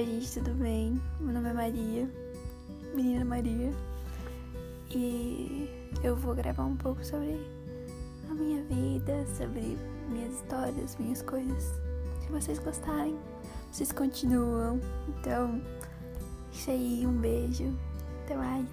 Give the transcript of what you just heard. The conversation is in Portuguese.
Oi, tudo bem? Meu nome é Maria, menina Maria, e eu vou gravar um pouco sobre a minha vida, sobre minhas histórias, minhas coisas. Se vocês gostarem, vocês continuam. Então, isso aí, um beijo, até mais.